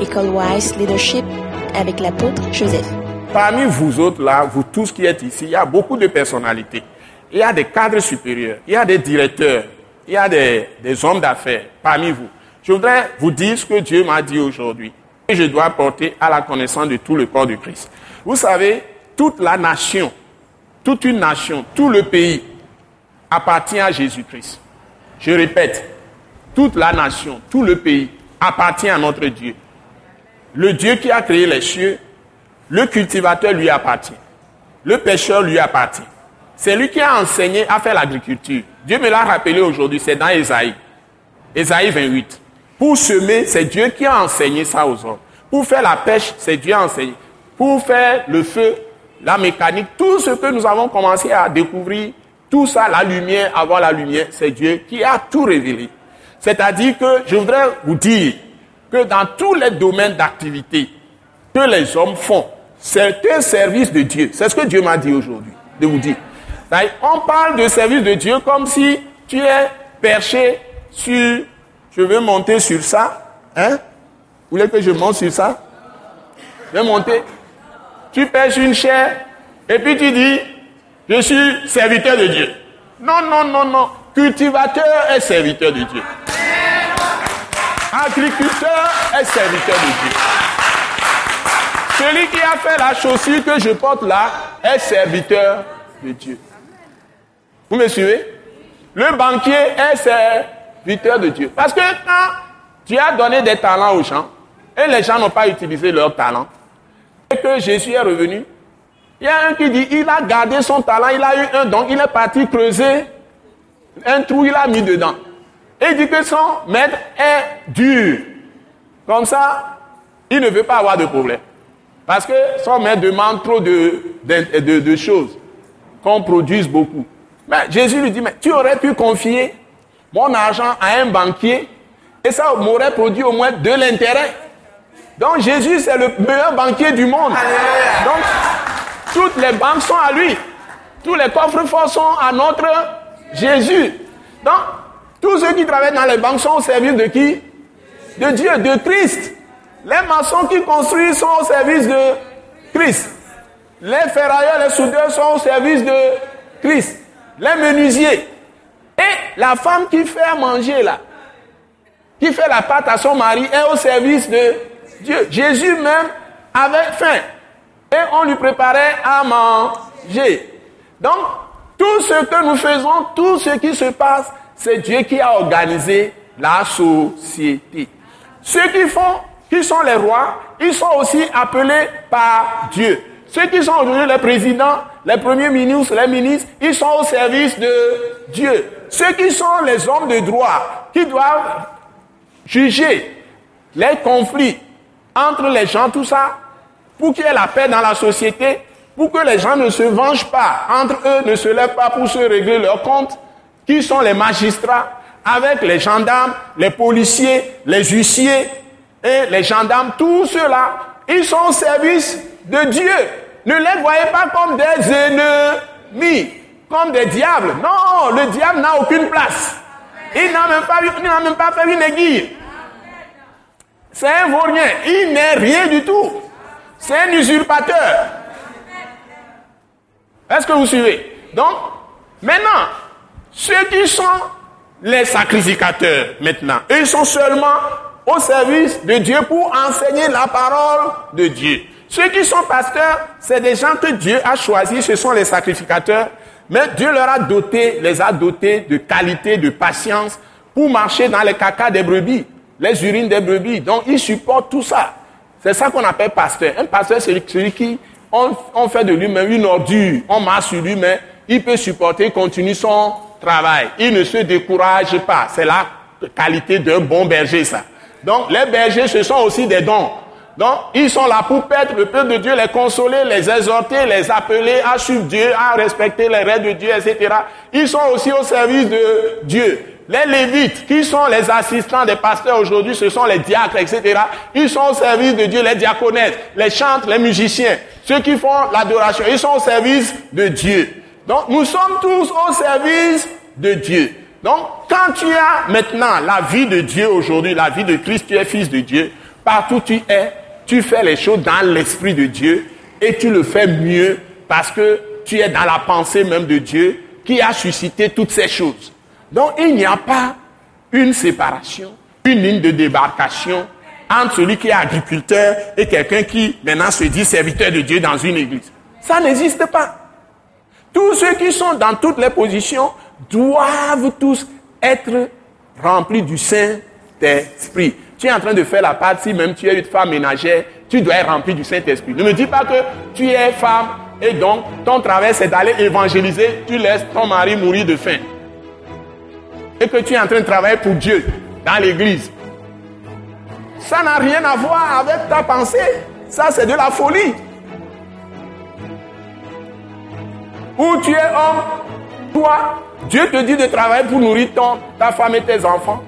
École Wise Leadership avec l'apôtre Joseph. Parmi vous autres là, vous tous qui êtes ici, il y a beaucoup de personnalités. Il y a des cadres supérieurs, il y a des directeurs, il y a des, des hommes d'affaires parmi vous. Je voudrais vous dire ce que Dieu m'a dit aujourd'hui. Et je dois porter à la connaissance de tout le corps de Christ. Vous savez, toute la nation, toute une nation, tout le pays appartient à Jésus-Christ. Je répète, toute la nation, tout le pays appartient à notre Dieu. Le Dieu qui a créé les cieux, le cultivateur lui appartient. Le pêcheur lui appartient. C'est lui qui a enseigné à faire l'agriculture. Dieu me l'a rappelé aujourd'hui, c'est dans Ésaïe. Ésaïe 28. Pour semer, c'est Dieu qui a enseigné ça aux hommes. Pour faire la pêche, c'est Dieu qui a enseigné. Pour faire le feu, la mécanique, tout ce que nous avons commencé à découvrir, tout ça, la lumière, avoir la lumière, c'est Dieu qui a tout révélé. C'est-à-dire que je voudrais vous dire que dans tous les domaines d'activité que les hommes font, c'est un service de Dieu. C'est ce que Dieu m'a dit aujourd'hui, de vous dire. On parle de service de Dieu comme si tu es perché sur, je veux monter sur ça, hein? Vous voulez que je monte sur ça? Je vais monter. Tu pêches une chair et puis tu dis, je suis serviteur de Dieu. Non, non, non, non. Cultivateur est serviteur de Dieu. Agriculteur est serviteur de Dieu. Celui qui a fait la chaussure que je porte là est serviteur de Dieu. Vous me suivez? Le banquier est serviteur de Dieu. Parce que quand tu as donné des talents aux gens et les gens n'ont pas utilisé leurs talents, et que Jésus est revenu, il y a un qui dit, il a gardé son talent, il a eu un don, il est parti creuser un trou, il a mis dedans. Et il dit que son maître est dur. Comme ça, il ne veut pas avoir de problème. Parce que son maître demande trop de, de, de, choses, qu'on produise beaucoup. Mais Jésus lui dit, mais tu aurais pu confier mon argent à un banquier et ça m'aurait produit au moins de l'intérêt. Donc Jésus, c'est le meilleur banquier du monde. Donc, toutes les banques sont à lui. Tous les coffres forts sont à notre Jésus. Donc, tous ceux qui travaillent dans les banques sont au service de qui? De Dieu, de Christ. Les maçons qui construisent sont au service de Christ. Les ferrailleurs, les soudeurs sont au service de Christ. Les menuisiers. Et la femme qui fait à manger là, qui fait la pâte à son mari, est au service de Dieu. Jésus même avait faim. Et on lui préparait à manger. Donc, tout ce que nous faisons, tout ce qui se passe, c'est Dieu qui a organisé la société. Ceux qui font, qui sont les rois, ils sont aussi appelés par Dieu. Ceux qui sont aujourd'hui les présidents, les premiers ministres, les ministres, ils sont au service de Dieu. Ceux qui sont les hommes de droit, qui doivent juger les conflits entre les gens, tout ça, pour qu'il y ait la paix dans la société, pour que les gens ne se vengent pas, entre eux ne se lèvent pas pour se régler leurs comptes, qui sont les magistrats, avec les gendarmes, les policiers, les huissiers et les gendarmes, tous ceux-là, ils sont au service de Dieu. Ne les voyez pas comme des ennemis, comme des diables. Non, le diable n'a aucune place. Il n'a même pas, il n'a même pas fait une aiguille. C'est un vaurien. Il n'est rien du tout. C'est un usurpateur. Est-ce que vous suivez? Donc, maintenant, ceux qui sont les sacrificateurs, maintenant, eux sont seulement au service de Dieu pour enseigner la parole de Dieu. Ceux qui sont pasteurs, c'est des gens que Dieu a choisis, ce sont les sacrificateurs, mais Dieu leur a doté, les a dotés de qualité, de patience pour marcher dans les cacas des brebis, les urines des brebis. Donc, ils supportent tout ça. C'est ça qu'on appelle pasteur. Un pasteur, c'est celui qui, on, fait de lui-même une ordure, on marche sur lui, mais il peut supporter, continuer son Il ne se décourage pas. C'est la qualité d'un bon berger, ça. Donc, les bergers, ce sont aussi des dons. Donc, ils sont là pour perdre le peuple de Dieu, les consoler, les exhorter, les appeler à suivre Dieu, à respecter les règles de Dieu, etc. Ils sont aussi au service de Dieu. Les Lévites, qui sont les assistants des pasteurs aujourd'hui, ce sont les diacres, etc. Ils sont au service de Dieu, les diaconesses, les chantres, les musiciens, ceux qui font l'adoration, ils sont au service de Dieu. Donc nous sommes tous au service de Dieu. Donc quand tu as maintenant la vie de Dieu aujourd'hui, la vie de Christ, tu es fils de Dieu, partout où tu es, tu fais les choses dans l'Esprit de Dieu et tu le fais mieux parce que tu es dans la pensée même de Dieu qui a suscité toutes ces choses. Donc il n'y a pas une séparation, une ligne de débarcation entre celui qui est agriculteur et quelqu'un qui maintenant se dit serviteur de Dieu dans une église. Ça n'existe pas. Tous ceux qui sont dans toutes les positions doivent tous être remplis du Saint-Esprit. Tu es en train de faire la partie, même tu es une femme ménagère, tu dois être rempli du Saint-Esprit. Ne me dis pas que tu es femme et donc ton travail c'est d'aller évangéliser, tu laisses ton mari mourir de faim. Et que tu es en train de travailler pour Dieu dans l'église. Ça n'a rien à voir avec ta pensée. Ça c'est de la folie. Où tu es homme, toi, Dieu te dit de travailler pour nourrir ton, ta femme et tes enfants.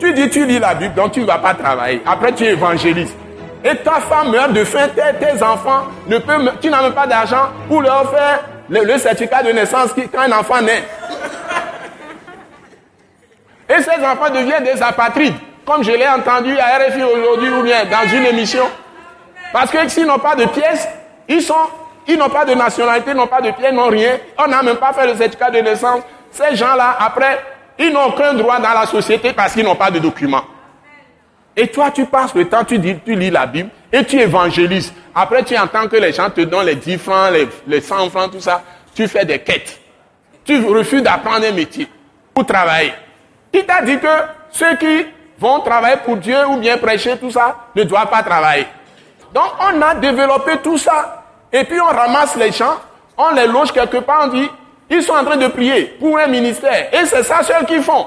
Tu dis, tu lis la Bible, donc tu ne vas pas travailler. Après, tu évangélises. Et ta femme meurt de faim, tes, enfants, ne peuvent, tu n'as même pas d'argent pour leur faire le, certificat de naissance qui, quand un enfant naît. Et ces enfants deviennent des apatrides, comme je l'ai entendu à RFI aujourd'hui ou bien dans une émission. Parce que s'ils n'ont pas de pièces, ils sont, ils n'ont pas de nationalité, n'ont pas de pièces, n'ont rien. On n'a même pas fait le certificat de naissance. Ces gens-là, après, ils n'ont aucun droit dans la société parce qu'ils n'ont pas de documents. Et toi, tu passes le temps, tu, dis, tu lis la Bible et tu évangélises. Après, tu entends que les gens te donnent les 10 francs, les, les 100 francs, tout ça. Tu fais des quêtes. Tu refuses d'apprendre un métier pour travailler. Qui t'a dit que ceux qui vont travailler pour Dieu ou bien prêcher, tout ça, ne doivent pas travailler. Donc, on a développé tout ça. Et puis, on ramasse les gens, on les loge quelque part, on dit, ils sont en train de prier pour un ministère. Et c'est ça seul qu'ils font.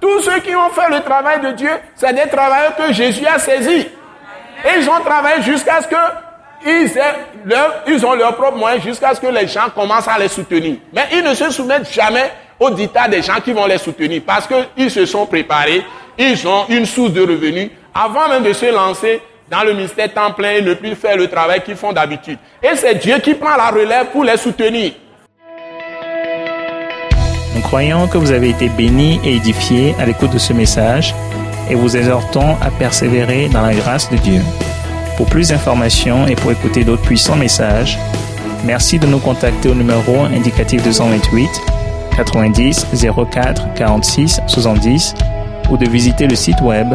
Tous ceux qui ont fait le travail de Dieu, c'est des travailleurs que Jésus a saisis. Et ils ont travaillé jusqu'à ce que ils, aient leur, ils ont leurs propres moyens jusqu'à ce que les gens commencent à les soutenir. Mais ils ne se soumettent jamais au dictat des gens qui vont les soutenir parce qu'ils se sont préparés, ils ont une source de revenus avant même de se lancer dans le ministère temps plein et ne plus faire le travail qu'ils font d'habitude. Et c'est Dieu qui prend la relève pour les soutenir. Nous croyons que vous avez été bénis et édifiés à l'écoute de ce message et vous exhortons à persévérer dans la grâce de Dieu. Pour plus d'informations et pour écouter d'autres puissants messages, merci de nous contacter au numéro indicatif 228 90 04 46 70 ou de visiter le site web